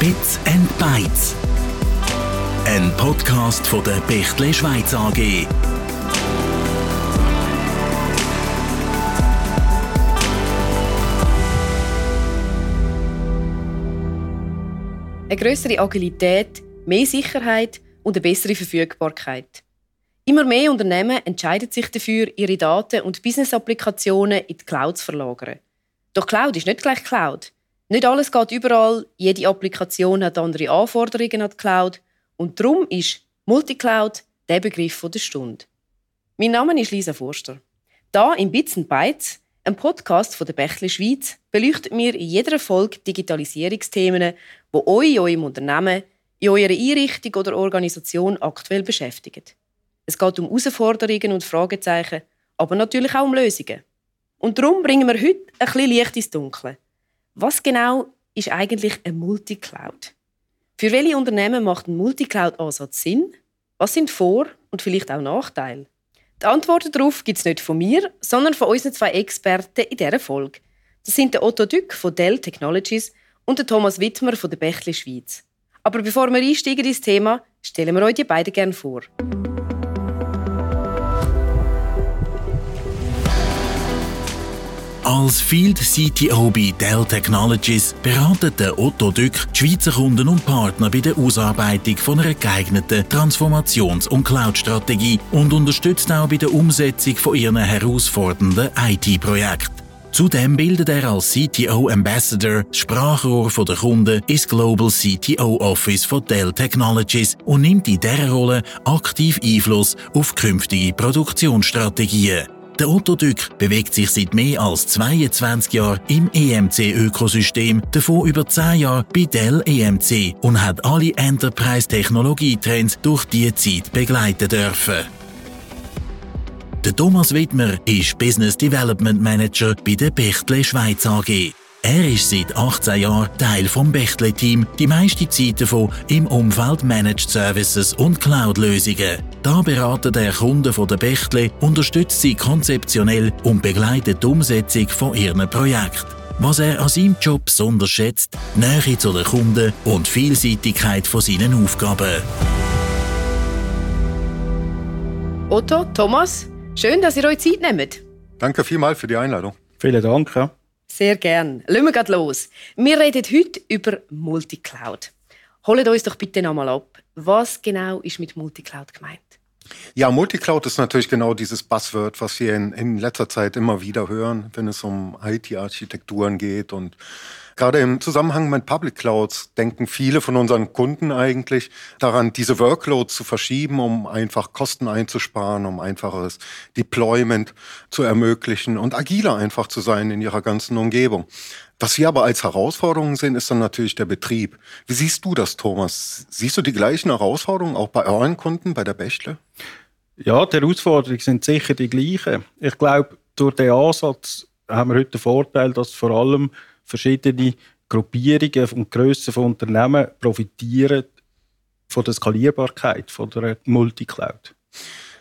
Bits and Bytes. Ein Podcast von der Bechtle Schweiz AG. Eine größere Agilität, mehr Sicherheit und eine bessere Verfügbarkeit. Immer mehr Unternehmen entscheiden sich dafür, ihre Daten und Business-Applikationen in die Cloud zu verlagern. Doch Cloud ist nicht gleich Cloud. Nicht alles geht überall, jede Applikation hat andere Anforderungen an die Cloud und darum ist Multicloud der Begriff der Stunde. Mein Name ist Lisa Forster. Da im Bits Bytes, ein Podcast von der Bächle Schweiz, beleuchten wir in jeder Folge Digitalisierungsthemen, die euch in eurem Unternehmen, in eurer Einrichtung oder Organisation aktuell beschäftigen. Es geht um Herausforderungen und Fragezeichen, aber natürlich auch um Lösungen. Und darum bringen wir heute ein bisschen Licht ins Dunkle. Was genau ist eigentlich ein Multicloud? Für welche Unternehmen macht ein Multicloud-Ansatz Sinn? Was sind Vor- und vielleicht auch Nachteile? Die Antworten darauf gibt es nicht von mir, sondern von unseren zwei Experten in dieser Folge. Das sind der Otto Dück von Dell Technologies und der Thomas Wittmer von der Bächle Schweiz. Aber bevor wir einsteigen ins Thema, stellen wir euch die beiden gerne vor. Als Field CTO bei Dell Technologies beratet der Otto Dück die Schweizer Kunden und Partner bei der Ausarbeitung von einer geeigneten Transformations- und Cloud-Strategie und unterstützt auch bei der Umsetzung von ihren herausfordernden IT-Projekten. Zudem bildet er als CTO Ambassador das Sprachrohr der Kunden ins Global CTO Office von Dell Technologies und nimmt in dieser Rolle aktiv Einfluss auf künftige Produktionsstrategien. Der Otto Dück bewegt sich seit mehr als 22 Jahren im EMC-Ökosystem, davon über 10 Jahre bei Dell EMC und hat alle Enterprise-Technologietrends durch diese Zeit begleiten dürfen. Der Thomas Wittmer ist Business Development Manager bei der Bechtle Schweiz AG. Er ist seit 18 Jahren Teil vom Bechtle-Team, die meiste Zeit davon im Umfeld Managed Services und Cloud-Lösungen. Da beratet er Kunden von der Bechtle, unterstützt sie konzeptionell und begleitet die Umsetzung von ihren Projekten. Was er an seinem Job besonders schätzt, die Nähe zu den Kunden und die Vielseitigkeit von seinen Aufgaben. Otto, Thomas, schön, dass ihr euch Zeit nehmt. Danke vielmals für die Einladung. Vielen Dank. Ja. Sehr gern. Lassen wir los. Wir reden heute über Multicloud. Holt uns doch bitte nochmal ab. Was genau ist mit Multicloud gemeint? Ja, Multicloud ist natürlich genau dieses Buzzword, was wir in, in letzter Zeit immer wieder hören, wenn es um IT-Architekturen geht und Gerade im Zusammenhang mit Public Clouds denken viele von unseren Kunden eigentlich daran, diese Workloads zu verschieben, um einfach Kosten einzusparen, um einfaches Deployment zu ermöglichen und agiler einfach zu sein in ihrer ganzen Umgebung. Was wir aber als Herausforderungen sehen, ist dann natürlich der Betrieb. Wie siehst du das, Thomas? Siehst du die gleichen Herausforderungen auch bei euren Kunden, bei der Bechtle? Ja, die Herausforderungen sind sicher die gleichen. Ich glaube, durch den Ansatz haben wir heute den Vorteil, dass vor allem verschiedene Gruppierungen und Grössen von Unternehmen profitieren von der Skalierbarkeit von der Multicloud.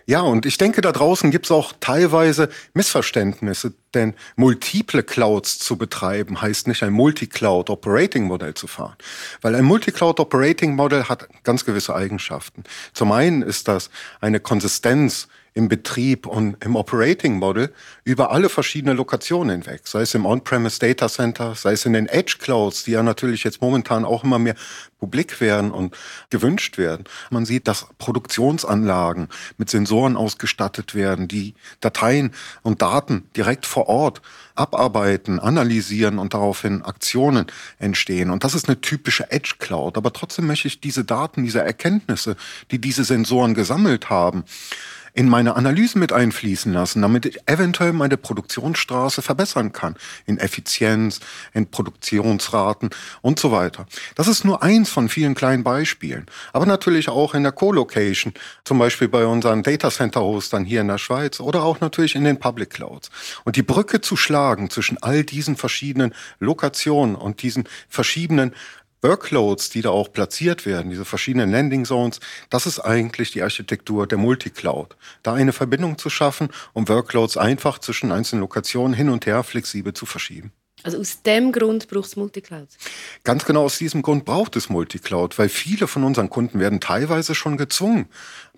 Ja, und ich denke, da draußen gibt es auch teilweise Missverständnisse, denn multiple Clouds zu betreiben heißt nicht ein Multicloud Operating Modell zu fahren, weil ein Multicloud Operating Modell hat ganz gewisse Eigenschaften. Zum einen ist das eine Konsistenz im Betrieb und im Operating Model über alle verschiedenen Lokationen hinweg, sei es im On-Premise Data Center, sei es in den Edge Clouds, die ja natürlich jetzt momentan auch immer mehr publik werden und gewünscht werden. Man sieht, dass Produktionsanlagen mit Sensoren ausgestattet werden, die Dateien und Daten direkt vor Ort abarbeiten, analysieren und daraufhin Aktionen entstehen. Und das ist eine typische Edge Cloud. Aber trotzdem möchte ich diese Daten, diese Erkenntnisse, die diese Sensoren gesammelt haben, in meine Analysen mit einfließen lassen, damit ich eventuell meine Produktionsstraße verbessern kann. In Effizienz, in Produktionsraten und so weiter. Das ist nur eins von vielen kleinen Beispielen. Aber natürlich auch in der Co-Location, zum Beispiel bei unseren Data Center Hostern hier in der Schweiz oder auch natürlich in den Public Clouds. Und die Brücke zu schlagen zwischen all diesen verschiedenen Lokationen und diesen verschiedenen Workloads, die da auch platziert werden, diese verschiedenen Landing Zones, das ist eigentlich die Architektur der Multicloud. Da eine Verbindung zu schaffen, um Workloads einfach zwischen einzelnen Lokationen hin und her flexibel zu verschieben. Also aus dem Grund braucht es Multicloud? Ganz genau aus diesem Grund braucht es Multicloud, weil viele von unseren Kunden werden teilweise schon gezwungen,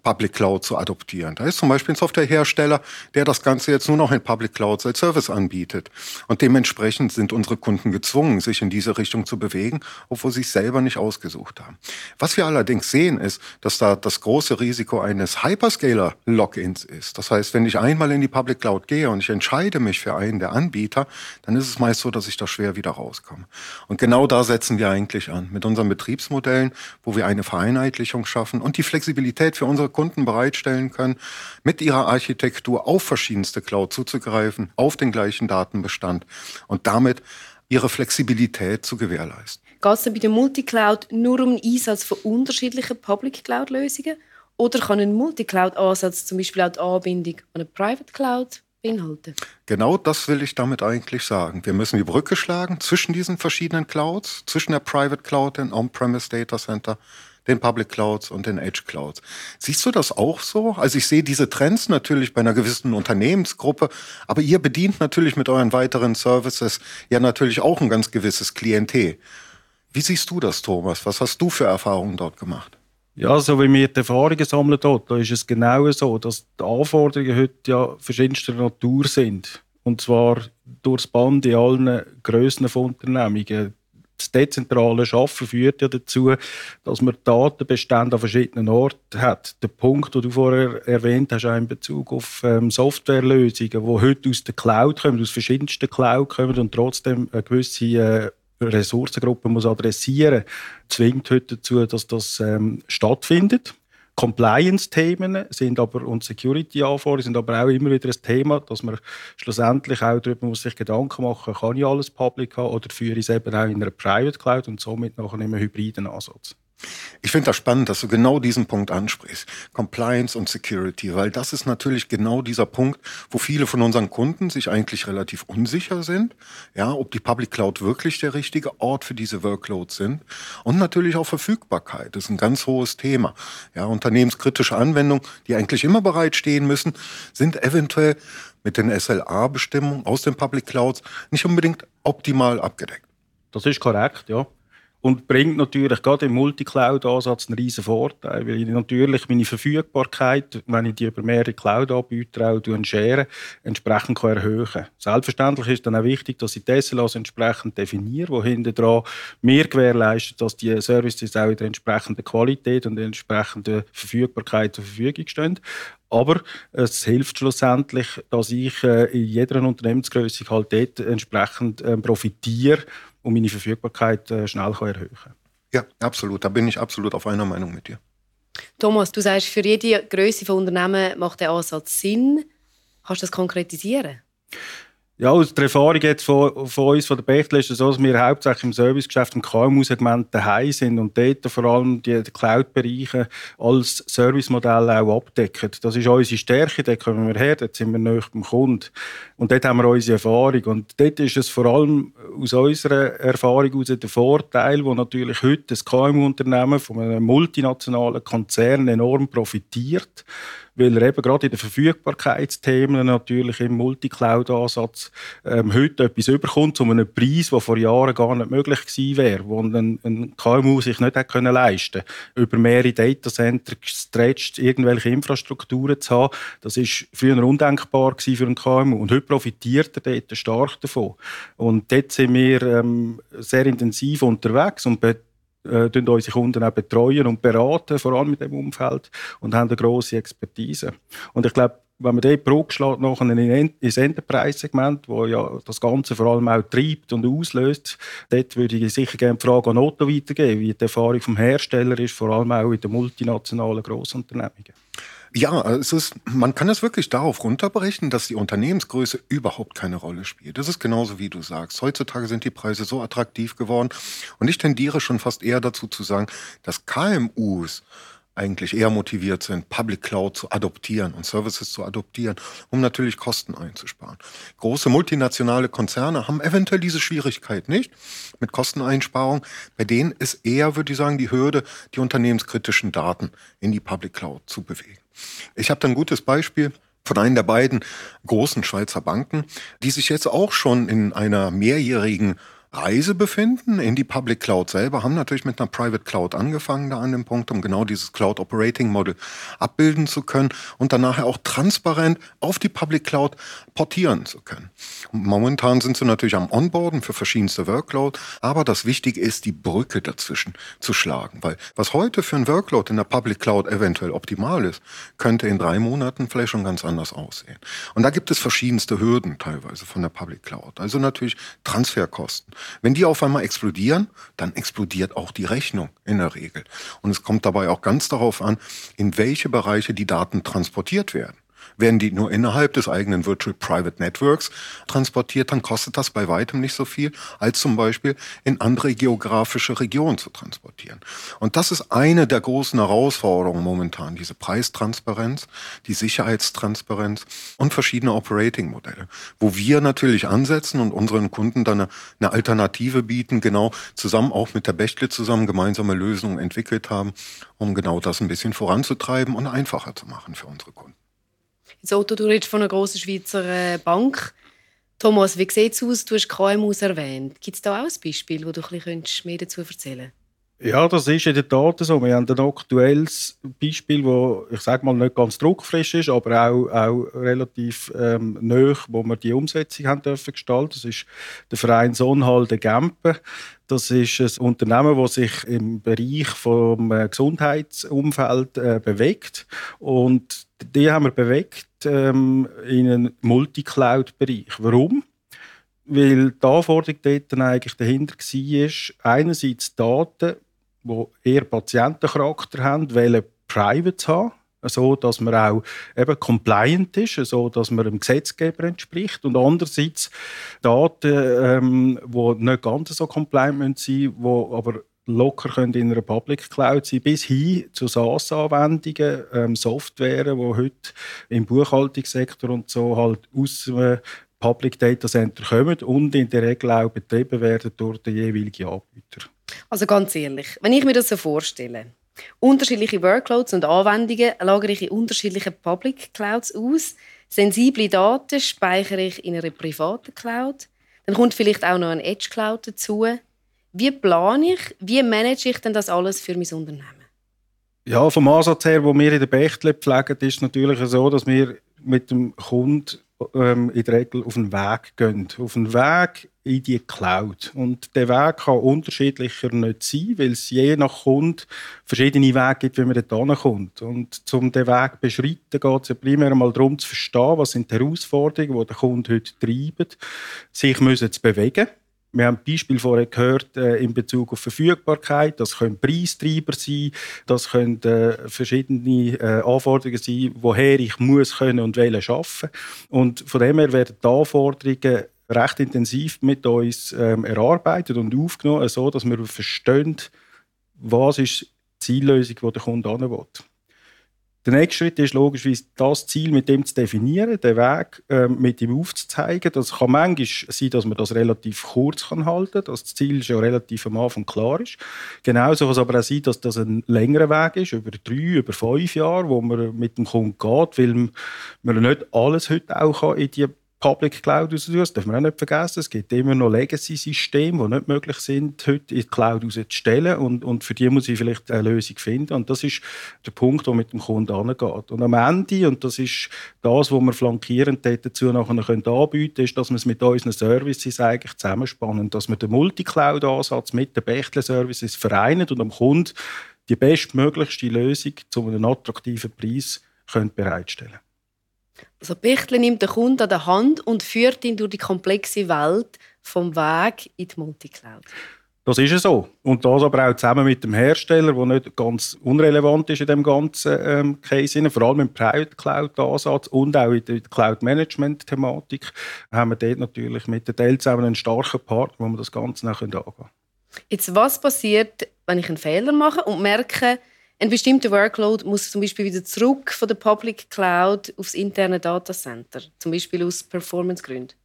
Public Cloud zu adoptieren. Da ist zum Beispiel ein Softwarehersteller, der das Ganze jetzt nur noch in Public Cloud als Service anbietet. Und dementsprechend sind unsere Kunden gezwungen, sich in diese Richtung zu bewegen, obwohl sie es selber nicht ausgesucht haben. Was wir allerdings sehen, ist, dass da das große Risiko eines Hyperscaler-Logins ist. Das heißt, wenn ich einmal in die Public Cloud gehe und ich entscheide mich für einen der Anbieter, dann ist es meist so, dass ich da schwer wieder rauskomme. Und genau da setzen wir eigentlich an, mit unseren Betriebsmodellen, wo wir eine Vereinheitlichung schaffen und die Flexibilität für unsere Kunden bereitstellen können, mit ihrer Architektur auf verschiedenste Cloud zuzugreifen, auf den gleichen Datenbestand und damit ihre Flexibilität zu gewährleisten. Geht es bei der Multicloud nur um den Einsatz von unterschiedlichen Public Cloud-Lösungen? Oder kann ein Multicloud-Ansatz zum Beispiel auch die Anbindung an eine Private Cloud beinhalten? Genau das will ich damit eigentlich sagen. Wir müssen die Brücke schlagen zwischen diesen verschiedenen Clouds, zwischen der Private Cloud, den On-Premise Data Center den Public Clouds und den Edge Clouds. Siehst du das auch so? Also ich sehe diese Trends natürlich bei einer gewissen Unternehmensgruppe, aber ihr bedient natürlich mit euren weiteren Services ja natürlich auch ein ganz gewisses Klientel. Wie siehst du das, Thomas? Was hast du für Erfahrungen dort gemacht? Ja, so wie wir die Erfahrungen sammeln dort, da ist es genau so, dass die Anforderungen heute ja verschiedenster Natur sind. Und zwar durchs Band in allen Grössen von Unternehmungen das dezentrale Schaffen führt ja dazu, dass man Datenbestände an verschiedenen Orten hat. Der Punkt, den du vorher erwähnt hast, auch in Bezug auf ähm, Softwarelösungen, die heute aus der Cloud kommen, aus verschiedensten Cloud kommen und trotzdem eine gewisse äh, Ressourcengruppe muss adressieren, zwingt heute dazu, dass das ähm, stattfindet. Compliance-Themen sind aber und Security-Anforderungen sind aber auch immer wieder ein Thema, dass man schlussendlich auch darüber muss sich Gedanken machen, kann ich alles public haben oder führe ich es eben auch in einer Private Cloud und somit nachher in einem hybriden Ansatz. Ich finde das spannend, dass du genau diesen Punkt ansprichst. Compliance und Security, weil das ist natürlich genau dieser Punkt, wo viele von unseren Kunden sich eigentlich relativ unsicher sind, ja, ob die Public Cloud wirklich der richtige Ort für diese Workloads sind. Und natürlich auch Verfügbarkeit das ist ein ganz hohes Thema. Ja, unternehmenskritische Anwendungen, die eigentlich immer bereitstehen müssen, sind eventuell mit den SLA-Bestimmungen aus den Public Clouds nicht unbedingt optimal abgedeckt. Das ist korrekt, ja und bringt natürlich gerade im Multicloud-Ansatz einen riesen Vorteil, weil ich natürlich meine Verfügbarkeit, wenn ich die über mehrere Cloud-Anbieter auch share, entsprechend kann erhöhen kann. Selbstverständlich ist dann auch wichtig, dass ich die SLAs entsprechend definiere, wo hinter dran mir gewährleistet, dass die Services auch in der entsprechenden Qualität und der entsprechenden Verfügbarkeit zur Verfügung stehen. Aber es hilft schlussendlich, dass ich äh, in jeder Unternehmensgröße halt dort entsprechend äh, profitiere und meine Verfügbarkeit äh, schnell kann erhöhen kann. Ja, absolut. Da bin ich absolut auf einer Meinung mit dir. Thomas, du sagst, für jede Größe von Unternehmen macht der Ansatz Sinn. Kannst du das konkretisieren? Ja, aus der Erfahrung jetzt von, von uns, von der Bechtle, ist es so, dass wir hauptsächlich im Servicegeschäft im KMU-Segment daheim sind und dort vor allem die Cloud-Bereiche als Servicemodell auch abdecken. Das ist unsere Stärke, dort kommen wir her, dort sind wir näher beim Kunden. Und dort haben wir unsere Erfahrung. Und dort ist es vor allem aus unserer Erfahrung heraus der Vorteil, wo natürlich heute das KMU-Unternehmen von einem multinationalen Konzern enorm profitiert weil er eben gerade in den Verfügbarkeitsthemen natürlich im Multicloud-Ansatz ähm, heute etwas überkommt zu einem Preis, der vor Jahren gar nicht möglich gewesen wäre, wo ein, ein KMU sich nicht hätte können leisten Über mehrere Datacenter gestretcht, irgendwelche Infrastrukturen zu haben, das ist früher undenkbar gewesen für einen KMU und heute profitiert er dort stark davon. Und dort sind wir ähm, sehr intensiv unterwegs und äh, unsere Kunden auch betreuen und beraten, vor allem in diesem Umfeld, und haben eine grosse Expertise. Und ich glaube, wenn man den Brücke schlägt nachher in ins Enterprise-Segment, wo ja das Ganze vor allem auch treibt und auslöst, dort würde ich sicher gerne die Frage an Otto weitergeben, wie die Erfahrung vom Hersteller ist, vor allem auch in den multinationalen Grossunternehmungen. Ja, es ist, man kann es wirklich darauf runterbrechen, dass die Unternehmensgröße überhaupt keine Rolle spielt. Das ist genauso wie du sagst. Heutzutage sind die Preise so attraktiv geworden und ich tendiere schon fast eher dazu zu sagen, dass KMUs eigentlich eher motiviert sind, Public Cloud zu adoptieren und Services zu adoptieren, um natürlich Kosten einzusparen. Große multinationale Konzerne haben eventuell diese Schwierigkeit nicht mit Kosteneinsparung. Bei denen ist eher, würde ich sagen, die Hürde, die unternehmenskritischen Daten in die Public Cloud zu bewegen. Ich habe da ein gutes Beispiel von einer der beiden großen Schweizer Banken, die sich jetzt auch schon in einer mehrjährigen Reise befinden in die Public Cloud selber, haben natürlich mit einer Private Cloud angefangen da an dem Punkt, um genau dieses Cloud Operating Model abbilden zu können und dann nachher auch transparent auf die Public Cloud portieren zu können. Momentan sind sie natürlich am Onboarden für verschiedenste Workload, aber das Wichtige ist, die Brücke dazwischen zu schlagen, weil was heute für ein Workload in der Public Cloud eventuell optimal ist, könnte in drei Monaten vielleicht schon ganz anders aussehen. Und da gibt es verschiedenste Hürden teilweise von der Public Cloud. Also natürlich Transferkosten. Wenn die auf einmal explodieren, dann explodiert auch die Rechnung in der Regel. Und es kommt dabei auch ganz darauf an, in welche Bereiche die Daten transportiert werden. Werden die nur innerhalb des eigenen Virtual Private Networks transportiert, dann kostet das bei weitem nicht so viel, als zum Beispiel in andere geografische Regionen zu transportieren. Und das ist eine der großen Herausforderungen momentan, diese Preistransparenz, die Sicherheitstransparenz und verschiedene Operating-Modelle, wo wir natürlich ansetzen und unseren Kunden dann eine, Alternative bieten, genau zusammen auch mit der Bechtle zusammen gemeinsame Lösungen entwickelt haben, um genau das ein bisschen voranzutreiben und einfacher zu machen für unsere Kunden. Otto, du redest von einer grossen Schweizer äh, Bank. Thomas, wie sieht es aus? Du hast KMUs erwähnt. Gibt es da auch ein Beispiel, wo du ein bisschen mehr dazu erzählen könntest? Ja, das ist in der Tat so. Wir haben ein aktuelles Beispiel, wo ich sage mal nicht ganz druckfrisch ist, aber auch, auch relativ ähm, nöch, wo wir die Umsetzung haben dürfen gestalten. Das ist der Verein Sonnhalde Gempen. Das ist ein Unternehmen, das sich im Bereich vom äh, Gesundheitsumfeld äh, bewegt und die haben wir bewegt ähm, in einen Multicloud-Bereich. Warum? Weil die Anforderung dort eigentlich dahinter war, einerseits Daten die eher Patientencharakter haben, wollen Private haben, so dass man auch eben compliant ist, so dass man dem Gesetzgeber entspricht und andererseits Daten, ähm, die nicht ganz so compliant sind, die aber locker können in einer Public Cloud sein, bis hin zu SaaS-Anwendungen, ähm, Software, die heute im Buchhaltungssektor und so halt aus dem Public Data Center kommen und in der Regel auch betrieben werden durch den jeweiligen Anbieter. Also ganz ehrlich, wenn ich mir das so vorstelle, unterschiedliche Workloads und Anwendungen lagere ich in unterschiedlichen Public Clouds aus, sensible Daten speichere ich in einer privaten Cloud, dann kommt vielleicht auch noch ein Edge Cloud dazu. Wie plane ich, wie manage ich denn das alles für mein Unternehmen? Ja, vom Ansatz her, wo wir in der Bechtle pflegen, ist es natürlich so, dass wir mit dem Kunden ähm, in der Regel auf den Weg gehen. Auf den Weg in die Cloud. Und der Weg kann unterschiedlicher nicht sein, weil es je nach Kunde verschiedene Wege gibt, wie man dort kommt. Und um den Weg zu beschreiten, geht es ja primär mal darum zu verstehen, was sind die Herausforderungen, die der Kunde heute treibt, sich müssen zu bewegen wir haben Beispiel vorher gehört äh, in Bezug auf Verfügbarkeit. Das können Preistreiber sein, das können äh, verschiedene äh, Anforderungen sein, woher ich muss können und wollen schaffen. Und von dem her werden die Anforderungen recht intensiv mit uns ähm, erarbeitet und aufgenommen, so dass wir verstehen, was ist die Ziellösung, die der Kunde will. Der nächste Schritt ist logischerweise, das Ziel mit dem zu definieren, den Weg äh, mit ihm aufzuzeigen. Das kann manchmal sein, dass man das relativ kurz kann halten kann, dass das Ziel schon relativ am Anfang klar ist. Genauso kann es aber auch sein, dass das ein längerer Weg ist, über drei, über fünf Jahre, wo man mit dem Kunden geht, weil man nicht alles heute auch in die Public Cloud raus Das darf man auch nicht vergessen. Es gibt immer noch Legacy-Systeme, die nicht möglich sind, heute in die Cloud rauszustellen. Und, und für die muss ich vielleicht eine Lösung finden. Und das ist der Punkt, der mit dem Kunden angeht. Und am Ende, und das ist das, was wir flankierend dazu nachher anbieten können, ist, dass wir es mit unseren Services eigentlich zusammenspannen. Dass wir den Multi-Cloud-Ansatz mit den Bechtle-Services vereinen und am Kunden die bestmöglichste Lösung zu einem attraktiven Preis können bereitstellen können. Also Bechtle nimmt den Kunden an der Hand und führt ihn durch die komplexe Welt vom Weg in die Multicloud. Das ist es so. Und das aber auch zusammen mit dem Hersteller, der nicht ganz unrelevant ist in dem ganzen ähm, Case, vor allem im Private Cloud-Ansatz und auch in der Cloud-Management-Thematik, haben wir dort natürlich mit der Dell zusammen einen starken Partner, wo wir das Ganze noch angehen können. Jetzt, was passiert, wenn ich einen Fehler mache und merke, ein bestimmter Workload muss zum Beispiel wieder zurück von der Public Cloud aufs interne Datacenter, zum Beispiel aus Performancegründen.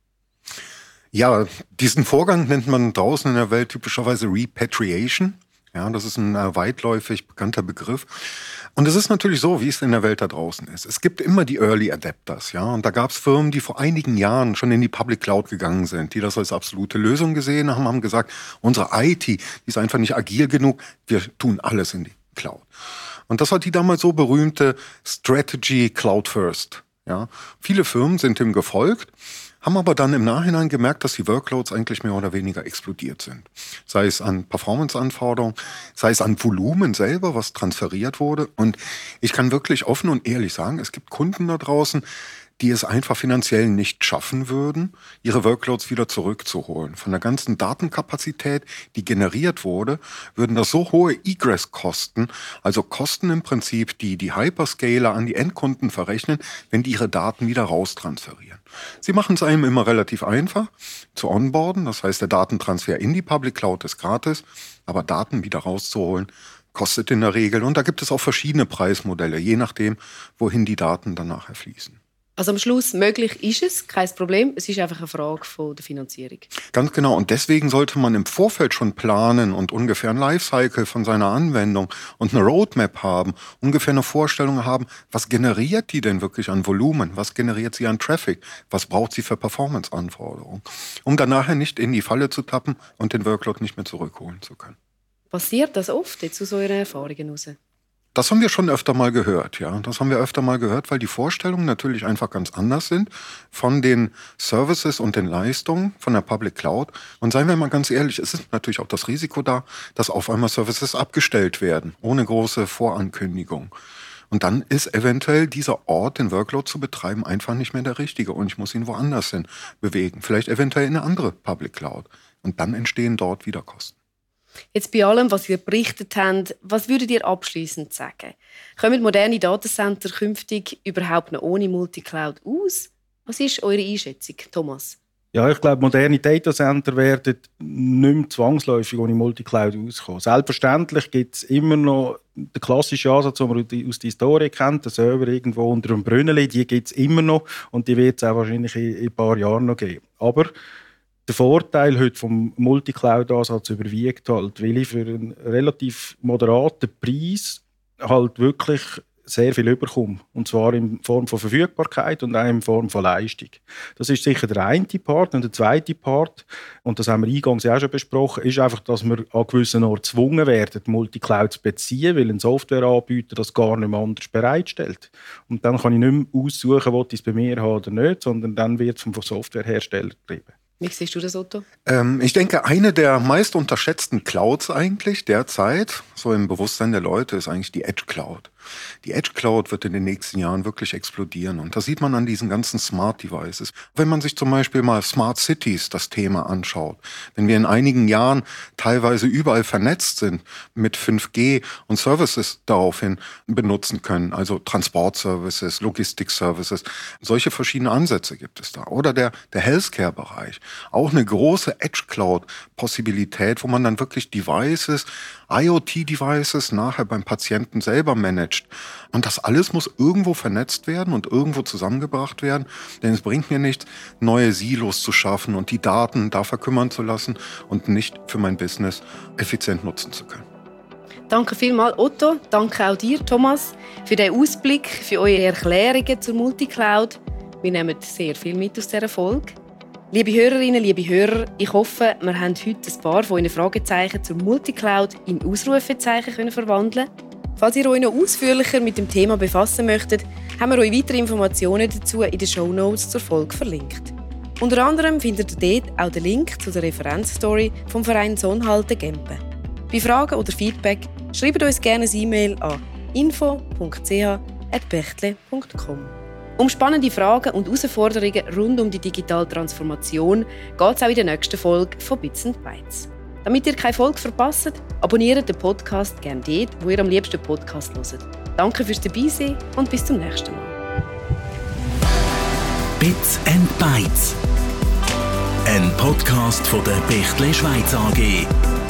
Ja, diesen Vorgang nennt man draußen in der Welt typischerweise Repatriation. Ja, das ist ein äh, weitläufig bekannter Begriff. Und es ist natürlich so, wie es in der Welt da draußen ist. Es gibt immer die Early Adapters, ja. Und da gab es Firmen, die vor einigen Jahren schon in die Public Cloud gegangen sind, die das als absolute Lösung gesehen haben, haben gesagt, unsere IT, die ist einfach nicht agil genug, wir tun alles in die Cloud. Und das war die damals so berühmte Strategy Cloud First. Ja. Viele Firmen sind dem gefolgt haben aber dann im Nachhinein gemerkt, dass die Workloads eigentlich mehr oder weniger explodiert sind. Sei es an Performance-Anforderungen, sei es an Volumen selber, was transferiert wurde. Und ich kann wirklich offen und ehrlich sagen, es gibt Kunden da draußen, die es einfach finanziell nicht schaffen würden, ihre Workloads wieder zurückzuholen. Von der ganzen Datenkapazität, die generiert wurde, würden das so hohe Egress-Kosten, also Kosten im Prinzip, die die Hyperscaler an die Endkunden verrechnen, wenn die ihre Daten wieder raustransferieren. Sie machen es einem immer relativ einfach zu onboarden, das heißt, der Datentransfer in die Public Cloud ist gratis, aber Daten wieder rauszuholen, kostet in der Regel. Und da gibt es auch verschiedene Preismodelle, je nachdem, wohin die Daten dann nachher fließen. Also am Schluss möglich ist es, kein Problem. Es ist einfach eine Frage von der Finanzierung. Ganz genau. Und deswegen sollte man im Vorfeld schon planen und ungefähr ein Lifecycle von seiner Anwendung und eine Roadmap haben, ungefähr eine Vorstellung haben, was generiert die denn wirklich an Volumen? Was generiert sie an Traffic? Was braucht sie für Performance-Anforderungen? Um dann nachher nicht in die Falle zu tappen und den Workload nicht mehr zurückholen zu können. Passiert das oft jetzt aus euren Erfahrungen heraus? Das haben wir schon öfter mal gehört, ja. Das haben wir öfter mal gehört, weil die Vorstellungen natürlich einfach ganz anders sind von den Services und den Leistungen von der Public Cloud. Und seien wir mal ganz ehrlich, es ist natürlich auch das Risiko da, dass auf einmal Services abgestellt werden, ohne große Vorankündigung. Und dann ist eventuell dieser Ort, den Workload zu betreiben, einfach nicht mehr der richtige und ich muss ihn woanders hin bewegen. Vielleicht eventuell in eine andere Public Cloud. Und dann entstehen dort wieder Kosten. Jetzt bei allem, was ihr berichtet habt, was würdet ihr abschließend sagen? Kommen moderne Datacenter künftig überhaupt noch ohne Multicloud aus? Was ist eure Einschätzung, Thomas? Ja, ich glaube, moderne Datacenter werden nicht mehr zwangsläufig ohne Multicloud auskommen. Selbstverständlich gibt es immer noch den klassischen Ansatz, den man aus der Historie kennt, der Server irgendwo unter einem Brunnen, die gibt es immer noch und die wird es auch wahrscheinlich in, in ein paar Jahren noch geben. Aber der Vorteil heute vom Multicloud-Ansatz überwiegt halt, weil ich für einen relativ moderaten Preis halt wirklich sehr viel überkomme. Und zwar in Form von Verfügbarkeit und auch in Form von Leistung. Das ist sicher der eine Part. Und der zweite Part, und das haben wir eingangs auch schon besprochen, ist einfach, dass wir an gewissen Orten gezwungen werden, Multicloud zu beziehen, weil ein Softwareanbieter das gar nicht mehr anders bereitstellt. Und dann kann ich nicht mehr aussuchen, ob ich es bei mir habe oder nicht, sondern dann wird es vom Softwarehersteller getrieben. Wie siehst du das, Otto? Ähm, ich denke, eine der meist unterschätzten Clouds eigentlich derzeit, so im Bewusstsein der Leute, ist eigentlich die Edge Cloud. Die Edge Cloud wird in den nächsten Jahren wirklich explodieren. Und das sieht man an diesen ganzen Smart Devices. Wenn man sich zum Beispiel mal Smart Cities das Thema anschaut, wenn wir in einigen Jahren teilweise überall vernetzt sind mit 5G und Services daraufhin benutzen können, also Transportservices, Logistik-Services, solche verschiedene Ansätze gibt es da. Oder der, der Healthcare-Bereich. Auch eine große Edge Cloud-Possibilität, wo man dann wirklich Devices, IoT-Devices nachher beim Patienten selber managt. Und das alles muss irgendwo vernetzt werden und irgendwo zusammengebracht werden. Denn es bringt mir nichts, neue Silos zu schaffen und die Daten da verkümmern zu lassen und nicht für mein Business effizient nutzen zu können. Danke vielmals, Otto. Danke auch dir, Thomas, für den Ausblick, für eure Erklärungen zur Multicloud. Wir nehmen sehr viel mit aus dieser Folge. Liebe Hörerinnen, liebe Hörer, ich hoffe, wir haben heute ein paar von Ihren Fragezeichen zur Multicloud in Ausrufezeichen können verwandeln Falls ihr euch noch ausführlicher mit dem Thema befassen möchtet, haben wir euch weitere Informationen dazu in den Show Notes zur Folge verlinkt. Unter anderem findet ihr dort auch den Link zu der Referenzstory vom Verein Sonnhalten Gempen. Bei Fragen oder Feedback schreibt uns gerne ein E-Mail an info.ch.bechtle.com. Um spannende Fragen und Herausforderungen rund um die digitale Transformation geht es auch in der nächsten Folge von Bits Bytes. Damit ihr keine Folge verpasst, abonniert den Podcast gerne dort, wo ihr am liebsten Podcast hört. Danke fürs Dabeisein und bis zum nächsten Mal. Bits and Bytes. Ein Podcast von der Bechtle Schweiz AG.